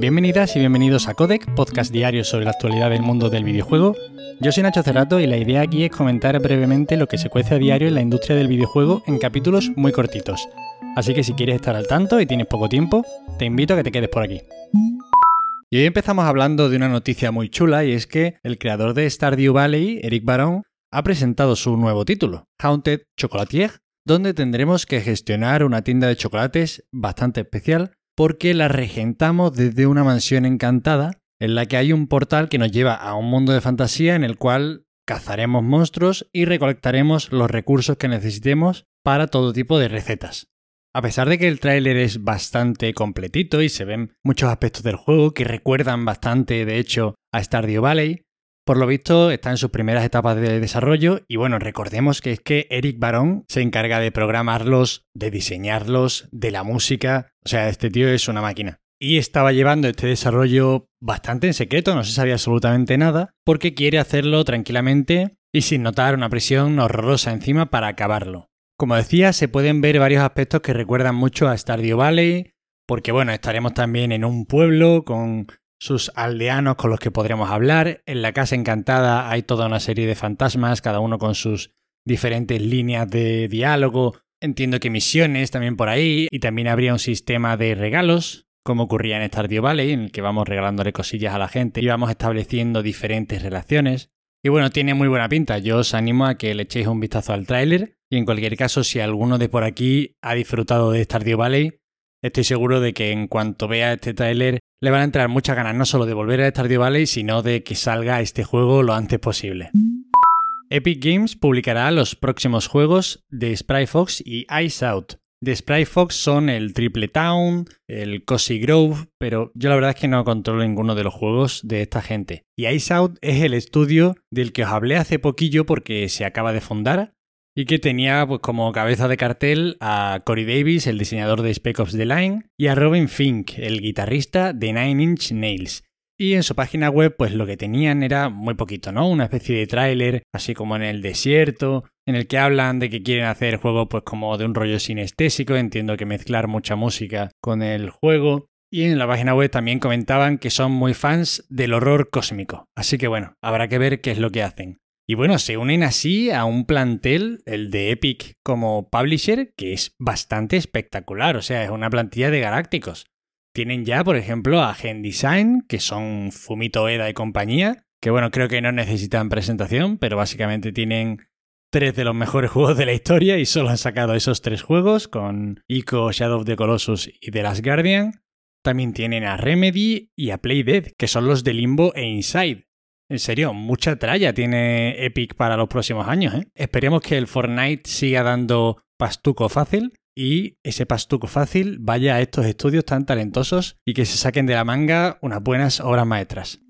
Bienvenidas y bienvenidos a Codec, podcast diario sobre la actualidad del mundo del videojuego. Yo soy Nacho Cerrato y la idea aquí es comentar brevemente lo que se cuece a diario en la industria del videojuego en capítulos muy cortitos. Así que si quieres estar al tanto y tienes poco tiempo, te invito a que te quedes por aquí. Y hoy empezamos hablando de una noticia muy chula y es que el creador de Stardew Valley, Eric Baron, ha presentado su nuevo título, Haunted Chocolatier, donde tendremos que gestionar una tienda de chocolates bastante especial porque la regentamos desde una mansión encantada en la que hay un portal que nos lleva a un mundo de fantasía en el cual cazaremos monstruos y recolectaremos los recursos que necesitemos para todo tipo de recetas. A pesar de que el tráiler es bastante completito y se ven muchos aspectos del juego que recuerdan bastante, de hecho, a Stardew Valley, por lo visto está en sus primeras etapas de desarrollo y bueno, recordemos que es que Eric Barón se encarga de programarlos, de diseñarlos, de la música, o sea, este tío es una máquina. Y estaba llevando este desarrollo bastante en secreto, no se sabía absolutamente nada, porque quiere hacerlo tranquilamente y sin notar una presión horrorosa encima para acabarlo. Como decía, se pueden ver varios aspectos que recuerdan mucho a Stardew Valley, porque bueno, estaremos también en un pueblo con sus aldeanos con los que podremos hablar. En la casa encantada hay toda una serie de fantasmas, cada uno con sus diferentes líneas de diálogo. Entiendo que misiones también por ahí, y también habría un sistema de regalos, como ocurría en Stardew Valley, en el que vamos regalándole cosillas a la gente y vamos estableciendo diferentes relaciones. Y bueno, tiene muy buena pinta. Yo os animo a que le echéis un vistazo al tráiler. Y en cualquier caso, si alguno de por aquí ha disfrutado de Stardew Valley, estoy seguro de que en cuanto vea este tráiler le van a entrar muchas ganas no solo de volver a Stardew Valley, sino de que salga este juego lo antes posible. Epic Games publicará los próximos juegos de Spry Fox y Ice Out, de Sprite Fox son el Triple Town, el Cozy Grove, pero yo la verdad es que no controlo ninguno de los juegos de esta gente. Y Ice Out es el estudio del que os hablé hace poquillo porque se acaba de fundar y que tenía pues, como cabeza de cartel a Corey Davis, el diseñador de Spec Ops The Line, y a Robin Fink, el guitarrista de Nine Inch Nails. Y en su página web, pues lo que tenían era muy poquito, ¿no? Una especie de tráiler, así como en el desierto, en el que hablan de que quieren hacer juego pues como de un rollo sinestésico, entiendo que mezclar mucha música con el juego. Y en la página web también comentaban que son muy fans del horror cósmico. Así que bueno, habrá que ver qué es lo que hacen. Y bueno, se unen así a un plantel, el de Epic como publisher, que es bastante espectacular. O sea, es una plantilla de galácticos. Tienen ya, por ejemplo, a Gen Design, que son Fumito Eda y compañía, que bueno, creo que no necesitan presentación, pero básicamente tienen tres de los mejores juegos de la historia y solo han sacado esos tres juegos con Ico, Shadow of the Colossus y The Last Guardian. También tienen a Remedy y a Playdead, que son los de Limbo e Inside. En serio, mucha tralla tiene Epic para los próximos años. ¿eh? Esperemos que el Fortnite siga dando pastuco fácil y ese pastuco fácil vaya a estos estudios tan talentosos y que se saquen de la manga unas buenas obras maestras.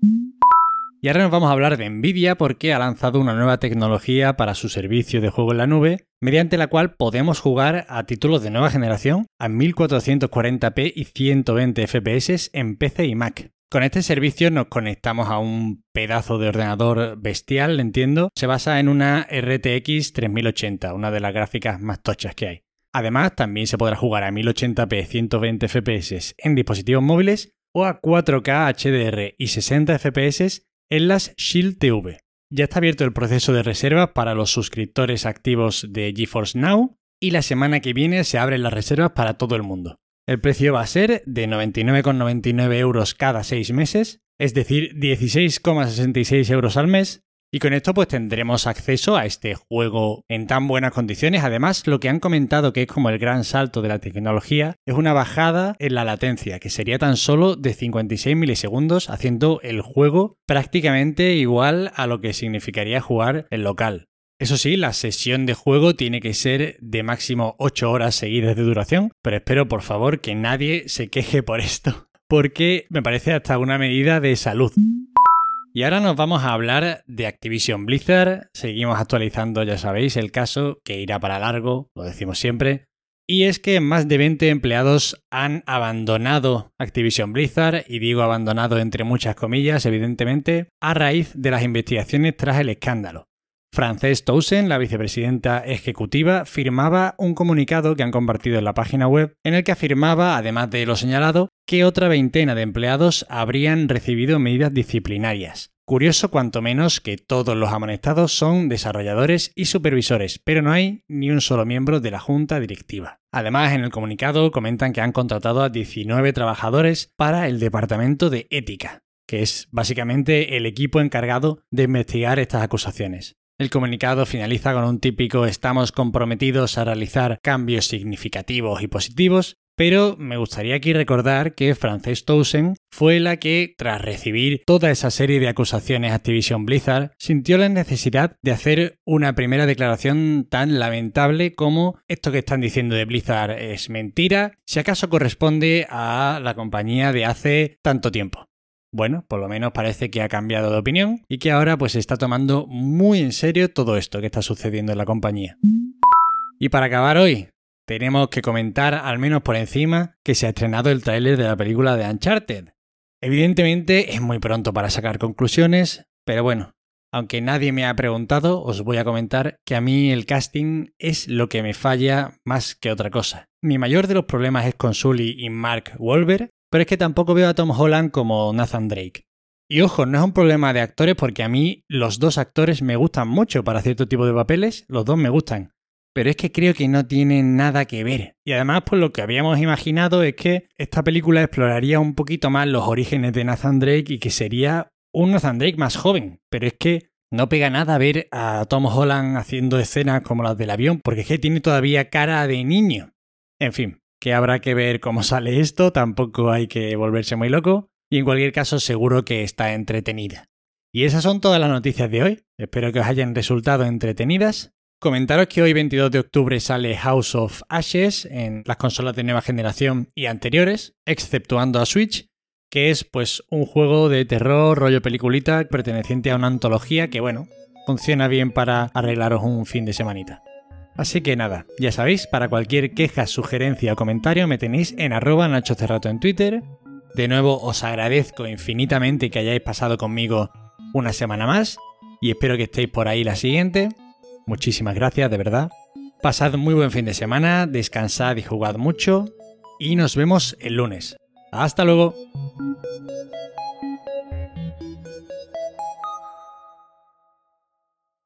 Y ahora nos vamos a hablar de Nvidia porque ha lanzado una nueva tecnología para su servicio de juego en la nube, mediante la cual podemos jugar a títulos de nueva generación a 1440p y 120 fps en PC y Mac. Con este servicio nos conectamos a un pedazo de ordenador bestial, entiendo. Se basa en una RTX 3080, una de las gráficas más tochas que hay. Además, también se podrá jugar a 1080p 120 fps en dispositivos móviles o a 4K HDR y 60 fps en las Shield TV. Ya está abierto el proceso de reserva para los suscriptores activos de GeForce Now y la semana que viene se abren las reservas para todo el mundo. El precio va a ser de 99,99 euros cada 6 meses, es decir, 16,66 euros al mes, y con esto pues tendremos acceso a este juego en tan buenas condiciones. Además, lo que han comentado que es como el gran salto de la tecnología es una bajada en la latencia, que sería tan solo de 56 milisegundos, haciendo el juego prácticamente igual a lo que significaría jugar en local. Eso sí, la sesión de juego tiene que ser de máximo 8 horas seguidas de duración, pero espero por favor que nadie se queje por esto, porque me parece hasta una medida de salud. Y ahora nos vamos a hablar de Activision Blizzard. Seguimos actualizando, ya sabéis, el caso que irá para largo, lo decimos siempre. Y es que más de 20 empleados han abandonado Activision Blizzard, y digo abandonado entre muchas comillas, evidentemente, a raíz de las investigaciones tras el escándalo. Frances Towson, la vicepresidenta ejecutiva, firmaba un comunicado que han compartido en la página web en el que afirmaba, además de lo señalado, que otra veintena de empleados habrían recibido medidas disciplinarias. Curioso cuanto menos que todos los amonestados son desarrolladores y supervisores, pero no hay ni un solo miembro de la junta directiva. Además, en el comunicado comentan que han contratado a 19 trabajadores para el departamento de ética, que es básicamente el equipo encargado de investigar estas acusaciones. El comunicado finaliza con un típico estamos comprometidos a realizar cambios significativos y positivos, pero me gustaría aquí recordar que Frances Towson fue la que, tras recibir toda esa serie de acusaciones a Activision Blizzard, sintió la necesidad de hacer una primera declaración tan lamentable como esto que están diciendo de Blizzard es mentira, si acaso corresponde a la compañía de hace tanto tiempo bueno, por lo menos parece que ha cambiado de opinión y que ahora pues está tomando muy en serio todo esto que está sucediendo en la compañía. Y para acabar hoy, tenemos que comentar, al menos por encima, que se ha estrenado el tráiler de la película de Uncharted. Evidentemente es muy pronto para sacar conclusiones, pero bueno, aunque nadie me ha preguntado, os voy a comentar que a mí el casting es lo que me falla más que otra cosa. Mi mayor de los problemas es con Sully y Mark Wahlberg, pero es que tampoco veo a Tom Holland como Nathan Drake. Y ojo, no es un problema de actores porque a mí los dos actores me gustan mucho para cierto tipo de papeles, los dos me gustan. Pero es que creo que no tienen nada que ver. Y además, pues lo que habíamos imaginado es que esta película exploraría un poquito más los orígenes de Nathan Drake y que sería un Nathan Drake más joven. Pero es que no pega nada ver a Tom Holland haciendo escenas como las del avión, porque es que tiene todavía cara de niño. En fin, que habrá que ver cómo sale esto, tampoco hay que volverse muy loco, y en cualquier caso seguro que está entretenida. Y esas son todas las noticias de hoy, espero que os hayan resultado entretenidas. Comentaros que hoy 22 de octubre sale House of Ashes en las consolas de nueva generación y anteriores, exceptuando a Switch, que es pues un juego de terror, rollo peliculita, perteneciente a una antología que bueno, funciona bien para arreglaros un fin de semanita. Así que nada, ya sabéis, para cualquier queja, sugerencia o comentario me tenéis en arroba Nacho Cerrato en Twitter. De nuevo os agradezco infinitamente que hayáis pasado conmigo una semana más y espero que estéis por ahí la siguiente. Muchísimas gracias, de verdad. Pasad muy buen fin de semana, descansad y jugad mucho y nos vemos el lunes. Hasta luego.